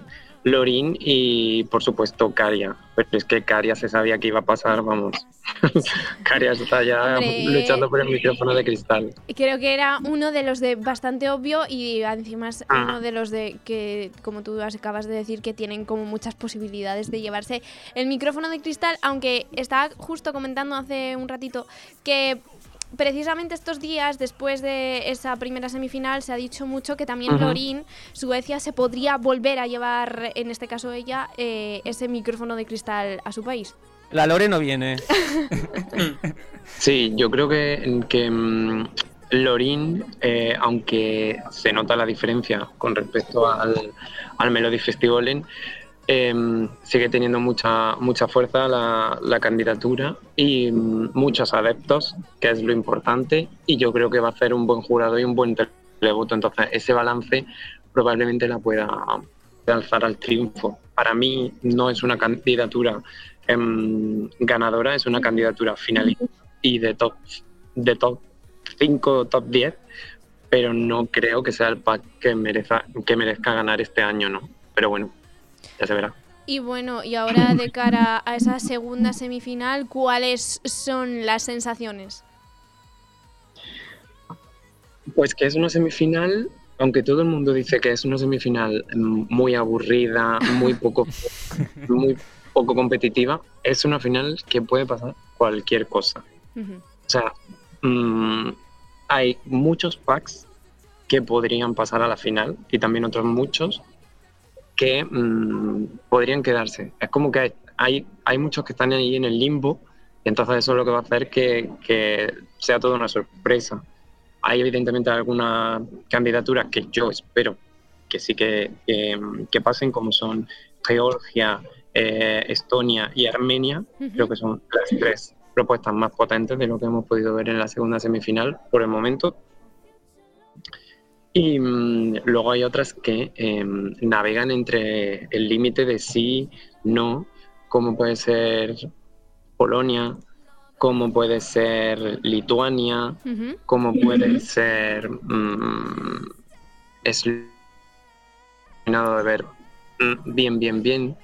Lorin y por supuesto Caria. Pero es que Caria se sabía que iba a pasar, vamos. Caria está ya Hombre. luchando por el micrófono de cristal. Creo que era uno de los de bastante obvio y encima es Ah. uno de los de que, como tú acabas de decir, que tienen como muchas posibilidades de llevarse el micrófono de cristal, aunque estaba justo comentando hace un ratito que precisamente estos días, después de esa primera semifinal, se ha dicho mucho que también Ujú. Lorin, Suecia, se podría volver a llevar, en este caso ella, eh, ese micrófono de cristal a su país. La Lore no viene. Sí, yo creo que, que mm, Lorin, eh, aunque se nota la diferencia con respecto al, al Melody Festival, eh, sigue teniendo mucha, mucha fuerza la, la candidatura y mm, muchos adeptos, que es lo importante, y yo creo que va a ser un buen jurado y un buen televoto. Entonces, ese balance probablemente la pueda alzar al triunfo. Para mí no es una candidatura em, ganadora, es una candidatura finalista y de top de top 5 top 10, pero no creo que sea el pack que merezca, que merezca ganar este año, ¿no? Pero bueno, ya se verá. Y bueno, y ahora de cara a esa segunda semifinal, ¿cuáles son las sensaciones? Pues que es una semifinal, aunque todo el mundo dice que es una semifinal muy aburrida, muy poco, muy poco competitiva, es una final que puede pasar cualquier cosa. O sea, mm, hay muchos packs que podrían pasar a la final y también otros muchos que mm, podrían quedarse. Es como que hay, hay, muchos que están ahí en el limbo y entonces eso es lo que va a hacer que, que sea toda una sorpresa. Hay evidentemente algunas candidaturas que yo espero que sí que, que, que pasen, como son Georgia, eh, Estonia y Armenia. Creo que son las tres propuestas más potentes de lo que hemos podido ver en la segunda semifinal por el momento. Y mm, luego hay otras que em, navegan entre el límite de sí, no, como puede ser Polonia, como puede ser Lituania, Ujú. como puede ser mm, Eslovenia de ver mm, bien, bien, bien.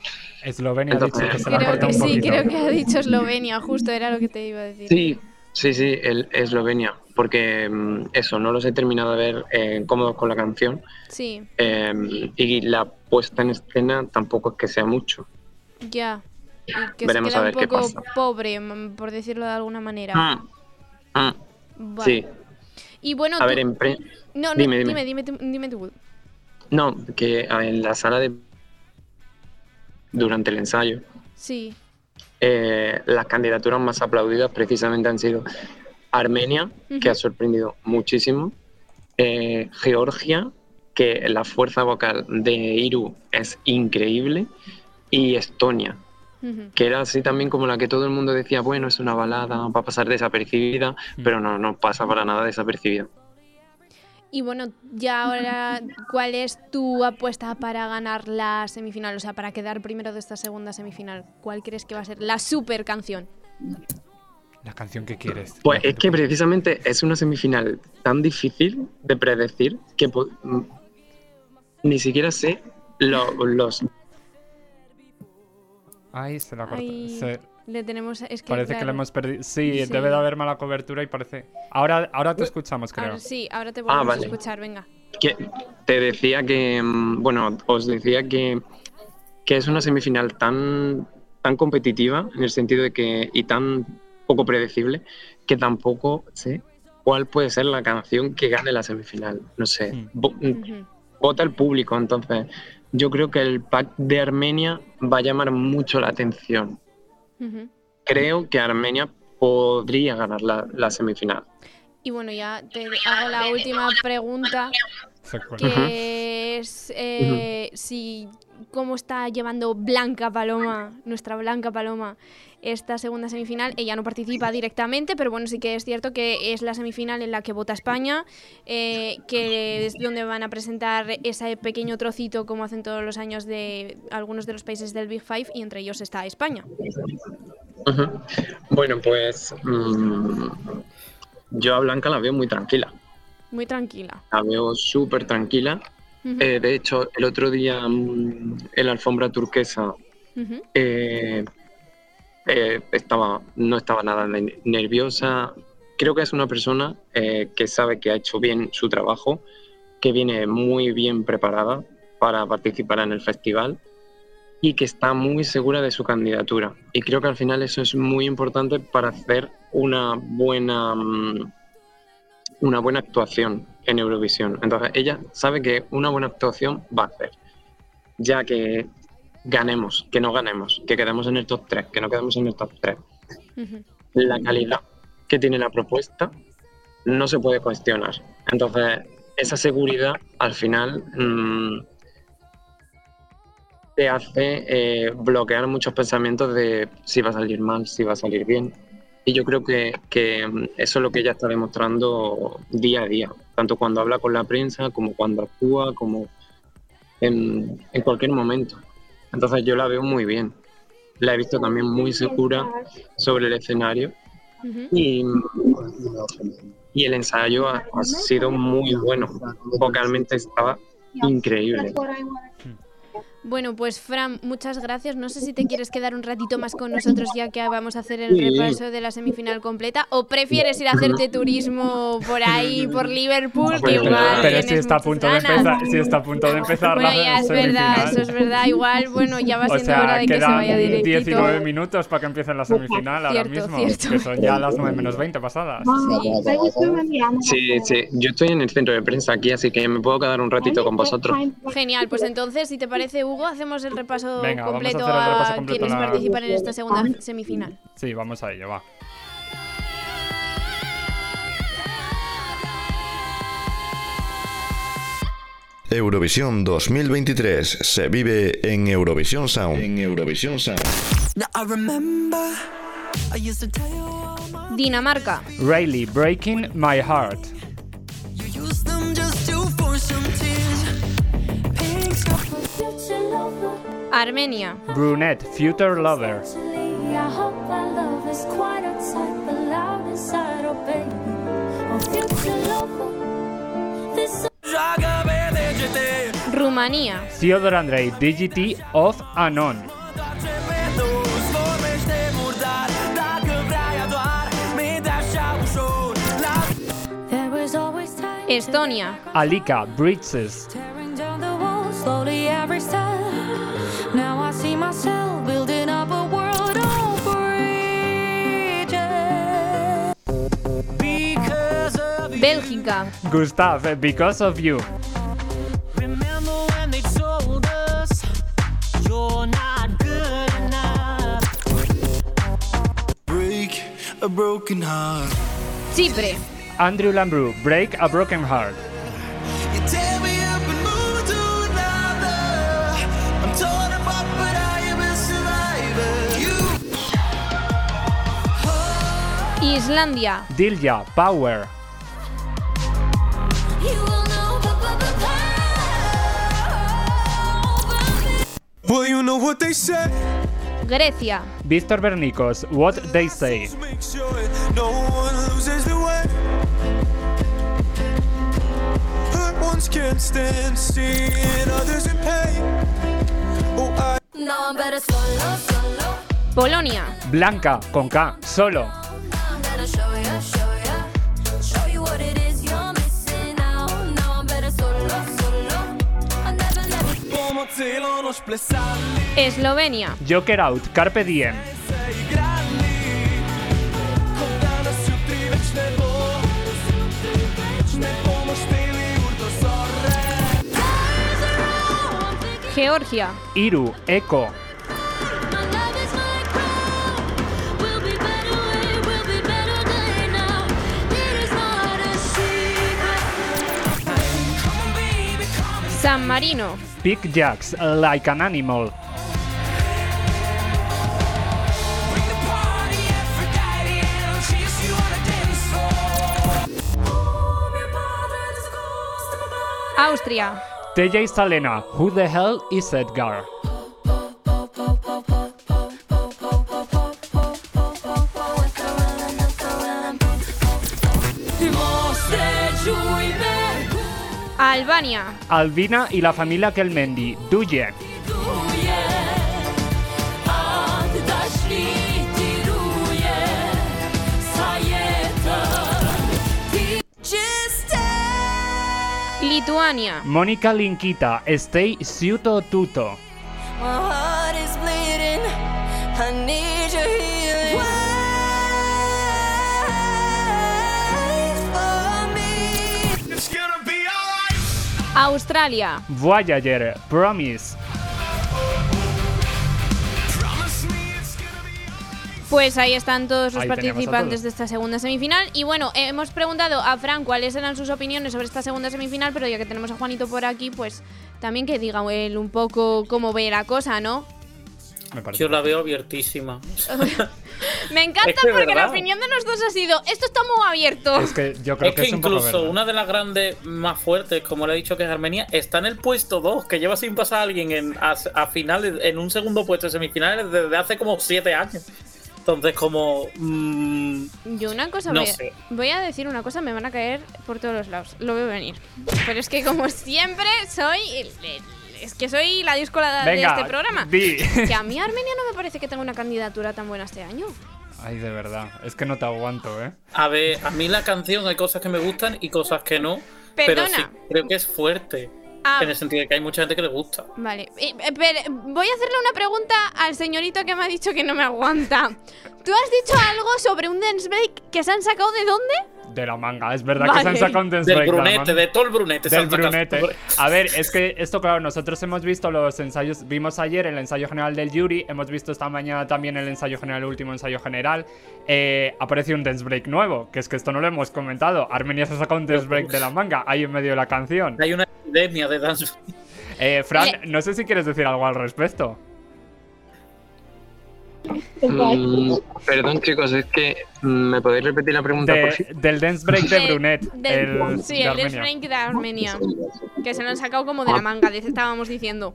Eslovenia ha dicho que se la Creo que un sí, poquito. creo que ha dicho Eslovenia, justo era lo que te iba a decir. Sí, sí, sí, el Eslovenia, porque mm, eso, no los he terminado de ver eh, cómodos con la canción Sí, eh, y la puesta en escena tampoco es que sea mucho. ya. Y que Veremos se a queda ver un qué poco pasa. pobre, mm, por decirlo de alguna manera. Mm, Vale. Sí, Y bueno, a tú- ver, en pre- no, no, dime, dime, dime. dime, dime tú. no, que a- en la sala de durante el ensayo Sí. eh, las candidaturas más aplaudidas precisamente han sido Armenia, que ha sorprendido muchísimo, eh, Georgia, que la fuerza vocal de Iru es increíble, y Estonia, que era así también como la que todo el mundo decía, bueno, es una balada, va a pasar desapercibida, pero no, no pasa para nada desapercibida. Y bueno, ya ahora, ¿cuál es tu apuesta para ganar la semifinal? O sea, para quedar primero de esta segunda semifinal. ¿Cuál crees que va a ser la super canción? La canción que quieres. Pues es que precisamente es una semifinal tan difícil de predecir que mm, ni siquiera sé lo- los... Ay, se la corta. Se- le tenemos. Es que, Parece que la hemos perdido. Sí, Sí. debe de haber mala cobertura y parece. Ahora, ahora te escuchamos, creo. ahora sí, ahora te Ah, volvemos vale. a escuchar, venga. que te decía que, mm, bueno, os decía que, que es una semifinal tan, tan competitiva en el sentido de que, y tan poco predecible, que tampoco sé cuál puede ser la canción que gane la semifinal. No sé, vo- Ujú. vota el público, entonces yo creo que el pack de Armenia va a llamar mucho la atención. Creo que Armenia podría ganar la, la semifinal. Y bueno, ya te hago la última pregunta, que es eh, si cómo está llevando Blanca Paloma, nuestra Blanca Paloma, esta segunda semifinal. Ella no participa directamente, pero bueno, sí que es cierto que es la semifinal en la que vota España, eh, que es donde van a presentar ese pequeño trocito, como hacen todos los años, de algunos de los países del Big Five, y entre ellos está España. Bueno, pues mm, yo a Blanca la veo muy tranquila. Muy tranquila. La veo súper tranquila. Eh, de hecho, el otro día mm, en la alfombra turquesa eh, eh, estaba, no estaba nada ne- nerviosa. Creo que es una persona eh, que sabe que ha hecho bien su trabajo, que viene muy bien preparada para participar en el festival y que está muy segura de su candidatura. Y creo que al final eso es muy importante para hacer una buena, mm, una buena actuación en Eurovisión. Entonces ella sabe que una buena actuación va a hacer, ya que ganemos, que no ganemos, que quedemos en el top 3, que no quedemos en el top 3. Ujú. La calidad que tiene la propuesta no se puede cuestionar. Entonces, esa seguridad al final mm, te hace eh, bloquear muchos pensamientos de si va a salir mal, si va a salir bien. Y yo creo que, que, mm, eso es lo que ella está demostrando día a día, tanto cuando habla con la prensa, como cuando actúa, como en, en cualquier momento. Entonces yo la veo muy bien. La he visto también muy segura sobre el escenario y, y el ensayo ha, ha sido muy bueno. Vocalmente estaba increíble. Bueno, pues Fran, muchas gracias. No sé si te quieres quedar un ratito más con nosotros ya que vamos a hacer el Sí. repaso de la semifinal completa o prefieres ir a hacerte turismo por ahí, por Liverpool, que Pero, igual pero si está a punto de empezar, si está a punto de empezar Bueno, la ya es verdad, eso es verdad. Igual, bueno, ya va O siendo hora sea, de que se vaya directito. 19 minutos para que empiece la semifinal ahora Cierto, mismo, cierto. que son ya las 9 menos 20 pasadas. Sí, sí, yo estoy en el centro de prensa aquí, así que me puedo quedar un ratito con vosotros. Genial, pues entonces, si te parece, Hugo, hacemos el repaso Venga, vamos a completo hacer el repaso a quienes la- participan en esta segunda semifinal. Sí, vamos a ello, va. Eurovisión 2023 se vive en Eurovisión Sound. En Eurovisión Sound. Dinamarca, Rayleigh, Breaking My Heart. Armenia, Brunette, Future Lover. Rumanía, Theodore Andrei, DGT of Anon. Estonia, Alika, Bridges. Bélgica, Gustav, Because of You. Remember when they told us you're not good enough? Break a broken heart. Chipre, Andrew Lambrou, Break a Broken Heart. You tear me know what they say. Grecia, Víctor Bernicos, What They Say. Make sure no one loses Eslovenia, Joker Out, Carpe Diem. Georgia, Iru, Echo. San Marino, Big Jacks, uh, Like an Animal. Austria, TJ Salena, Who the Hell is Edgar? Albania, Albina y la familia Kelmendi, Duye. Lituania, Mónica Linkita, Stay Ciuto Tuto. Australia. Voyager, Promise. Pues ahí están todos los participantes de esta segunda semifinal. Y bueno, hemos preguntado a Fran cuáles eran sus opiniones sobre esta segunda semifinal, pero ya que tenemos a Juanito por aquí, pues también que diga él un poco cómo ve la cosa, ¿no? Me parece. Yo la veo abiertísima. Me encanta Es que es porque la opinión de los dos ha sido, esto está muy abierto. Es que yo creo Es que, que es un poco incluso una de las grandes más fuertes, como le he dicho que es Armenia, está en el puesto 2, que lleva sin pasar a alguien en, a, a finales, en un segundo puesto de semifinales desde hace como 7 años. Entonces, como. mm, Yo una cosa No voy, a, sé. voy a decir una cosa, me van a caer por todos los lados. Lo veo venir. Pero es que como siempre soy el- el- es que soy la discola de Venga, este programa. di. Que a mí Armenia no me parece que tenga una candidatura tan buena este año. Ay, de verdad. Es que no te aguanto, ¿eh? a ver, a mí la canción hay cosas que me gustan y cosas que no. Pero Perdona. sí, creo que es fuerte. Ah. En el sentido de que hay mucha gente que le gusta. Vale, eh, pero voy a hacerle una pregunta al señorito que me ha dicho que no me aguanta. ¿Tú has dicho algo sobre un dance break que se han sacado de dónde? De la manga. Es verdad que se han sacado un dance Del break de la brunete, de todo el brunete. Del sacado. A ver, es que esto, claro, nosotros hemos visto los ensayos, vimos ayer el ensayo general del Yuri, hemos visto esta mañana también el ensayo general, el último ensayo general. Eh, apareció un dance break nuevo, que es que esto no lo hemos comentado. Armenia se ha sacado un dance break de la manga, ahí en medio de la canción. Hay una epidemia de dance. Eh, Fran, no sé si quieres decir algo al respecto. Mm, perdón, chicos, es que mm, ¿me podéis repetir la pregunta, por del dance break de De- Brunet, del- el, sí, de el dance break de Armenia. Que se lo han sacado como de la manga, dice- estábamos diciendo.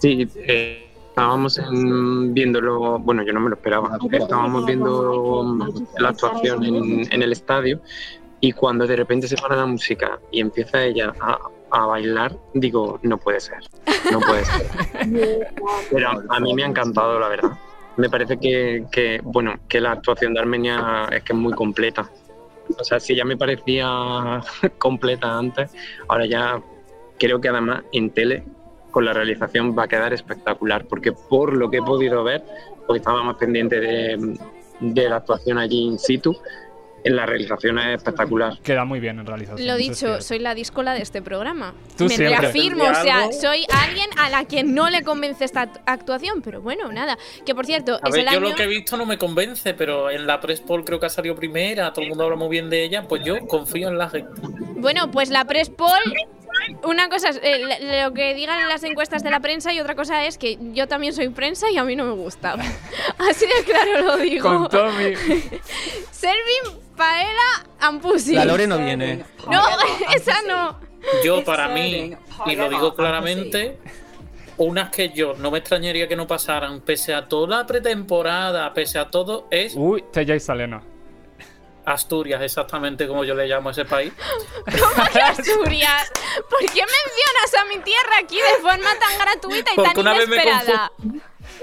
Sí, eh, estábamos en- viéndolo, bueno, yo no me lo esperaba, estábamos viendo la actuación en, en el estadio y cuando de repente se para la música y empieza ella a, a bailar, digo, no puede ser, no puede ser. Pero a mí me ha encantado, la verdad. Me parece que, que, bueno, que la actuación de Armenia es que es muy completa. O sea, si ya me parecía completa antes, ahora ya creo que además en tele con la realización va a quedar espectacular, porque por lo que he podido ver, porque estaba más pendiente de, de la actuación allí in situ, la realización es espectacular. Queda muy bien en realización. Lo es dicho, soy la díscola de este programa. Tú Me siempre. reafirmo, o sea, soy alguien a la que no le convence esta act- actuación, pero bueno, nada. Que por cierto, A es ver, el yo año... lo que he visto no me convence, pero en la Press Poll creo que ha salido primera, todo el mundo habla muy bien de ella, pues yo confío en la gente. Bueno, pues la Press Poll, una cosa es eh, lo que digan en las encuestas de la prensa y otra cosa es que yo también soy prensa y a mí no me gusta. Así de claro lo digo. Con Tommy. Serving and pussy. La Lore no viene. No, esa no. Yo, para mí, y lo digo claramente, unas que yo no me extrañaría que no pasaran, pese a toda la pretemporada, pese a todo, es Uy, Tella y Salena. Asturias, exactamente como yo le llamo a ese país. ¿Cómo que Asturias? ¿Por qué mencionas a mi tierra aquí de forma tan gratuita y Porque tan una vez me inesperada?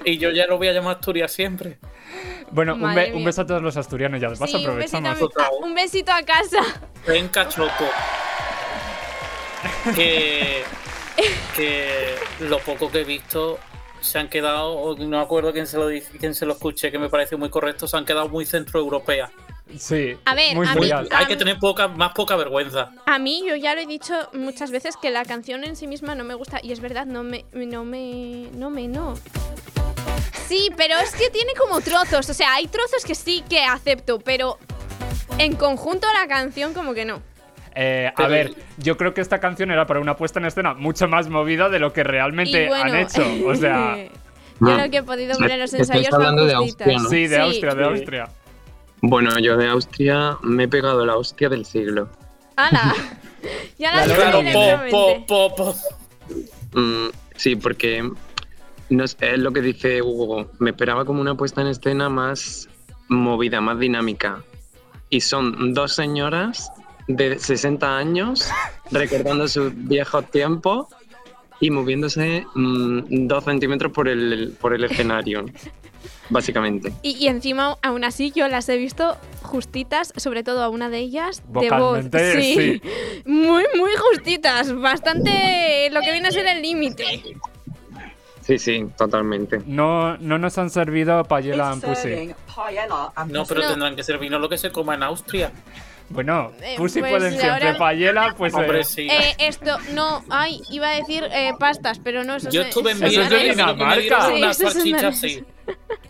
Y yo ya lo voy a llamar Asturias siempre. Bueno, un, be- beso a todos los asturianos, ya después Sí, un besito, a aprovechamos. mi- un besito a casa. Venga, Choco. Que, que lo poco que he visto se han quedado, no me acuerdo quién se lo dice, quién se lo escuché, que me parece muy correcto, se han quedado muy centroeuropeas. Sí, A ver, muy a mí-. Hay que tener poca, más poca vergüenza. A mí, yo ya lo he dicho muchas veces que la canción en sí misma no me gusta. Y es verdad, no me. No me. No me. No. Sí, pero es que tiene como trozos. O sea, hay trozos que sí que acepto, pero. En conjunto la canción, como que no. Eh, a ver, yo creo que esta canción era para una puesta en escena mucho más movida de lo que realmente bueno, han hecho. O sea, yo lo que he podido ver en los ensayos hablando de. Austria, ¿no? sí, de Sí. Austria, de. Austria. Bueno, yo de Austria me he pegado la hostia del siglo. ¡Hala! ya la La Claro, po, po, po, po. Mm, sí, porque no sé, es lo que dice Hugo. Me esperaba como una puesta en escena más movida, más dinámica. Y son dos señoras de 60 años recordando sus viejos tiempos y moviéndose mm, dos centímetros por el, por el escenario, básicamente. Y, y encima, aún así, yo las he visto justitas, sobre todo a una de ellas, de voz. Sí. Muy, muy justitas. Bastante lo que viene a ser el límite. Sí, sí, totalmente. No, no nos han servido payela en pussy. No, pero No. tendrán que ser vino lo que se coma en Austria. Bueno, Eh, pussy pues pueden siempre, ahora- payela, pues. eh, Hombre, sí. Eh, esto, no, ay, iba a decir eh, pastas, pero no, eso Yo es- estuve en es Eso es Viena Dinamarca. Sí, unas salchichas así.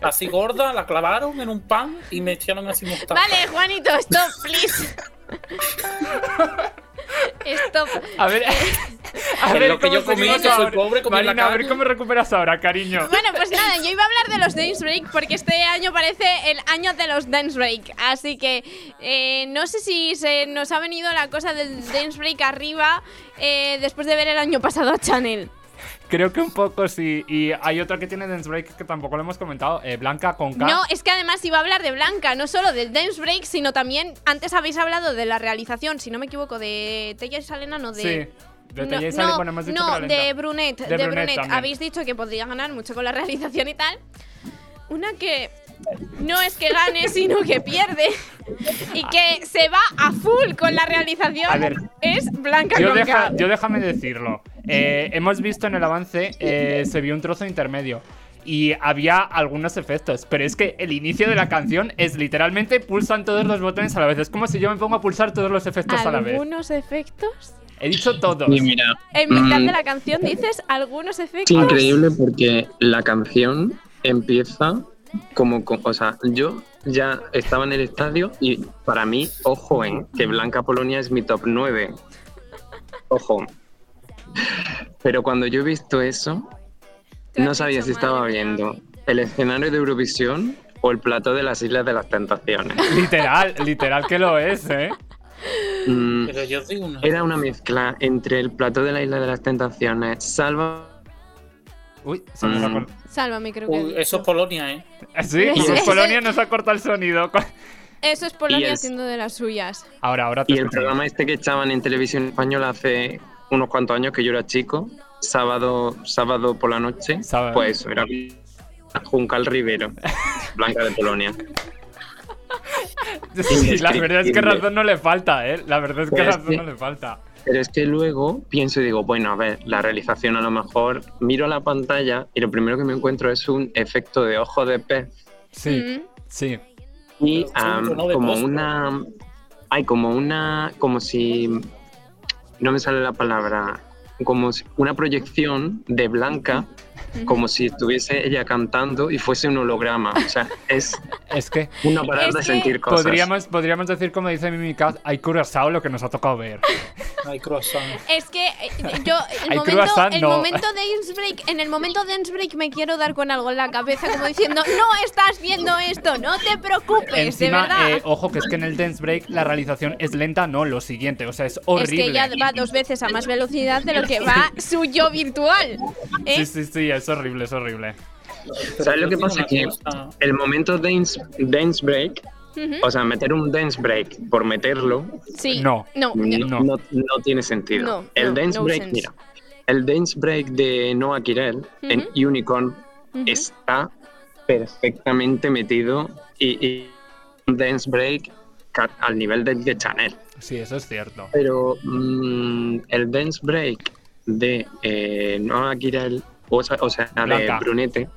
así gorda, la clavaron en un pan y me echaron así mostaza. Vale, Juanito, stop, please. Stop. A ver, a Es ver lo que yo comí, que soy pobre, comí en la Marina, a ver cómo recuperas ahora, cariño. Bueno, pues nada, yo iba a hablar de los Dance Break porque este año parece el año de los Dance Break. Así que eh, no sé si se nos ha venido la cosa del Dance Break arriba eh, después de ver el año pasado a Chanel. Creo que un poco sí. Y hay otra que tiene Dance Break que tampoco lo hemos comentado. eh, Blanca con K. No, es que además iba a hablar de Blanca, no solo del Dance Break, sino también, antes habéis hablado de la realización, si no me equivoco, de Tella y Salena, no de... Sí. De no, y Sale, no, bueno, hemos dicho no, que de Brunet, De de, Brunet. Habéis dicho que podría ganar mucho con la realización y tal. Una que no es que gane, sino que pierde. Y que se va a full con la realización. A ver, es Blanca Yo, con deja- yo déjame decirlo. Eh, hemos visto en el avance, eh, se vio un trozo intermedio. Y había algunos efectos, pero es que el inicio de la canción es literalmente pulsan todos los botones a la vez. Es como si yo me pongo a pulsar todos los efectos a la vez. ¿Algunos efectos? He dicho todos. Y mira, En mitad mm, de la canción dices algunos Es efectos. increíble porque la canción empieza como, co- o sea, yo ya estaba en el estadio y para mí, ojo, en que Blanca Polonia es mi top 9. Ojo. Pero cuando yo he visto eso, no sabía si estaba viendo el escenario de Eurovisión o el plató de las Islas de las Tentaciones. Literal, literal que lo es, ¿eh? Mm, Pero yo digo una. era una mezcla entre el plató de la Isla de las Tentaciones, Salva Uy, se nos ha Mm. cortado. Sálvame, creo que. Uy, eso es Polonia, ¿eh? Sí, pues Polonia nos ha cortado el sonido. Eso es Polonia el- haciendo de las suyas. Ahora, ahora te Y el programa este que echaban en televisión española hace unos cuantos años que yo era chico, sábado, sábado por la noche, Sábado. pues eso, era Juncal Rivero, Blanca de Polonia. Sí, la verdad es que razón no le falta, ¿eh? La verdad es que Pero es razón no le falta. Pero es que luego pienso y digo, bueno, a ver, la realización a lo mejor, miro la pantalla y lo primero que me encuentro es un efecto de ojo de pez Sí, sí. y como una... Hay como una... como si... no me sale la palabra, como si- una proyección de Blanca, como si estuviese ella cantando y fuese un holograma. O sea, es Es que una parar Es de que sentir cosas. podríamos, podríamos decir, como dice Mimica, hay curazao lo que nos ha tocado ver. Hay croissant. Es que eh, yo, el Hay momento, el no. momento de Dance Break, en el momento de Dance Break me quiero dar con algo en la cabeza, como diciendo, no estás viendo esto, no te preocupes, de verdad. eh, ojo, que es que en el Dance Break la realización es lenta, no lo siguiente. O sea, es es horrible. que ella va dos veces a más velocidad de lo que va su yo virtual. ¿eh? Sí, sí, sí, es horrible, es horrible. ¿Sabes lo que pasa? Que el momento dance, dance break, o sea, meter un dance break por meterlo, Sí. No. No. no, No. tiene sentido. No, el no, dance no break, sense. mira, el dance break de Noah Kirel en Unicorn está perfectamente metido y, y un dance break al nivel del de Chanel. Sí, eso es cierto. Pero mm, el dance break de eh, Noah Kirel, o sea, o sea de Blanca. Brunete,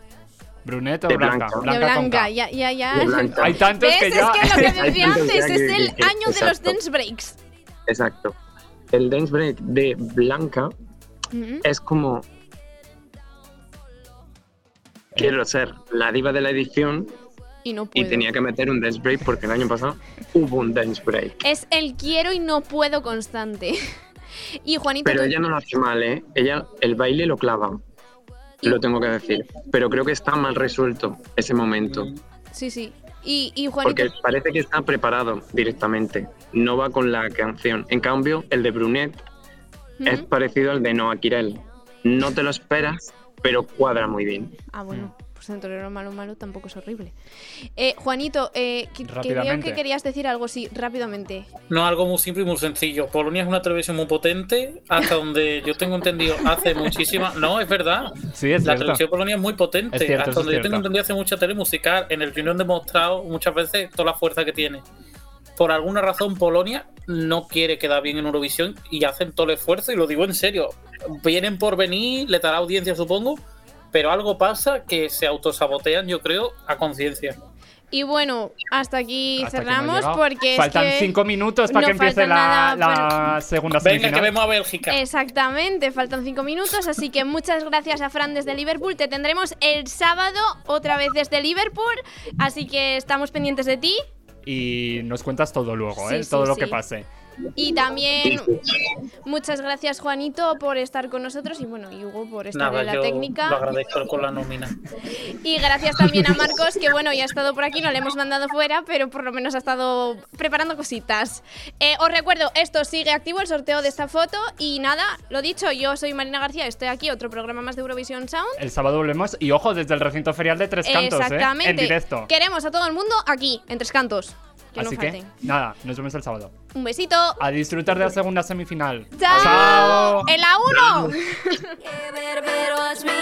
¿Brunete o De blanca? blanca. De blanca, ya, ya, ya. de Blanca. Hay tantos ¿Ves? que Es ya. que lo que antes es el que- año de los exacto. dance breaks. Exacto. El dance break de Blanca es como. Quiero ser la diva de la edición Y no y puedo. tenía que meter un dance break porque el año pasado hubo un dance break. Es el quiero y no puedo constante. Y Juanito, Pero tú- ella no lo hace mal, ¿eh? Ella el baile lo clava. Lo tengo que decir. Pero creo que está mal resuelto ese momento. sí, sí. Y, y Juanito, Porque parece que está preparado directamente. No va con la canción. En cambio, el de Brunet es parecido al de Noah Kirel. No te lo esperas, pero cuadra muy bien. Ah, bueno, pues en Torero Malo Malo tampoco es horrible. Eh, Juanito, eh, que, creo querías decir algo, sí, rápidamente. No, algo muy simple y muy sencillo. Polonia es una televisión muy potente, hasta donde yo tengo entendido hace muchísima. No, es verdad. Sí, es La cierto. televisión polonia es muy potente. Es cierto, hasta donde yo cierto. tengo entendido hace mucha tele musical. En el cine han demostrado muchas veces toda la fuerza que tiene. Por alguna razón, Polonia no quiere quedar bien en Eurovisión y hacen todo el esfuerzo, y lo digo en serio. Vienen por venir, le dará audiencia, supongo, pero algo pasa que se autosabotean, yo creo, a conciencia. Y bueno, hasta aquí Hasta aquí hemos cerramos porque es Faltan que cinco minutos para no que empiece la, nada la para- segunda Venga, semifinal. que vemos a Bélgica. Exactamente, faltan cinco minutos, así que muchas gracias a Fran desde Liverpool. Te tendremos el sábado otra vez desde Liverpool, así que estamos pendientes de ti. Y nos cuentas todo luego, Sí, ¿eh? sí, todo lo que pase. Y también muchas gracias Juanito por estar con nosotros y bueno, y Hugo por estar Nada, en la yo técnica. lo agradezco con la nómina. Y gracias también a Marcos, que bueno, ya ha estado por aquí, no le hemos mandado fuera, pero por lo menos ha estado preparando cositas. Eh, os recuerdo, esto sigue activo, el sorteo de esta foto. Y nada, lo dicho, yo soy Marina García, estoy aquí, otro programa más de Eurovisión Sound. El sábado volvemos y ojo, desde el recinto ferial de Tres Cantos, ¿eh? Exactamente. En directo. Queremos a todo el mundo aquí, en Tres Cantos. Que Así no que, nada, nos vemos el sábado. Un besito. A disfrutar de la segunda semifinal. ¡Chao! ¡En la 1! better, better watch me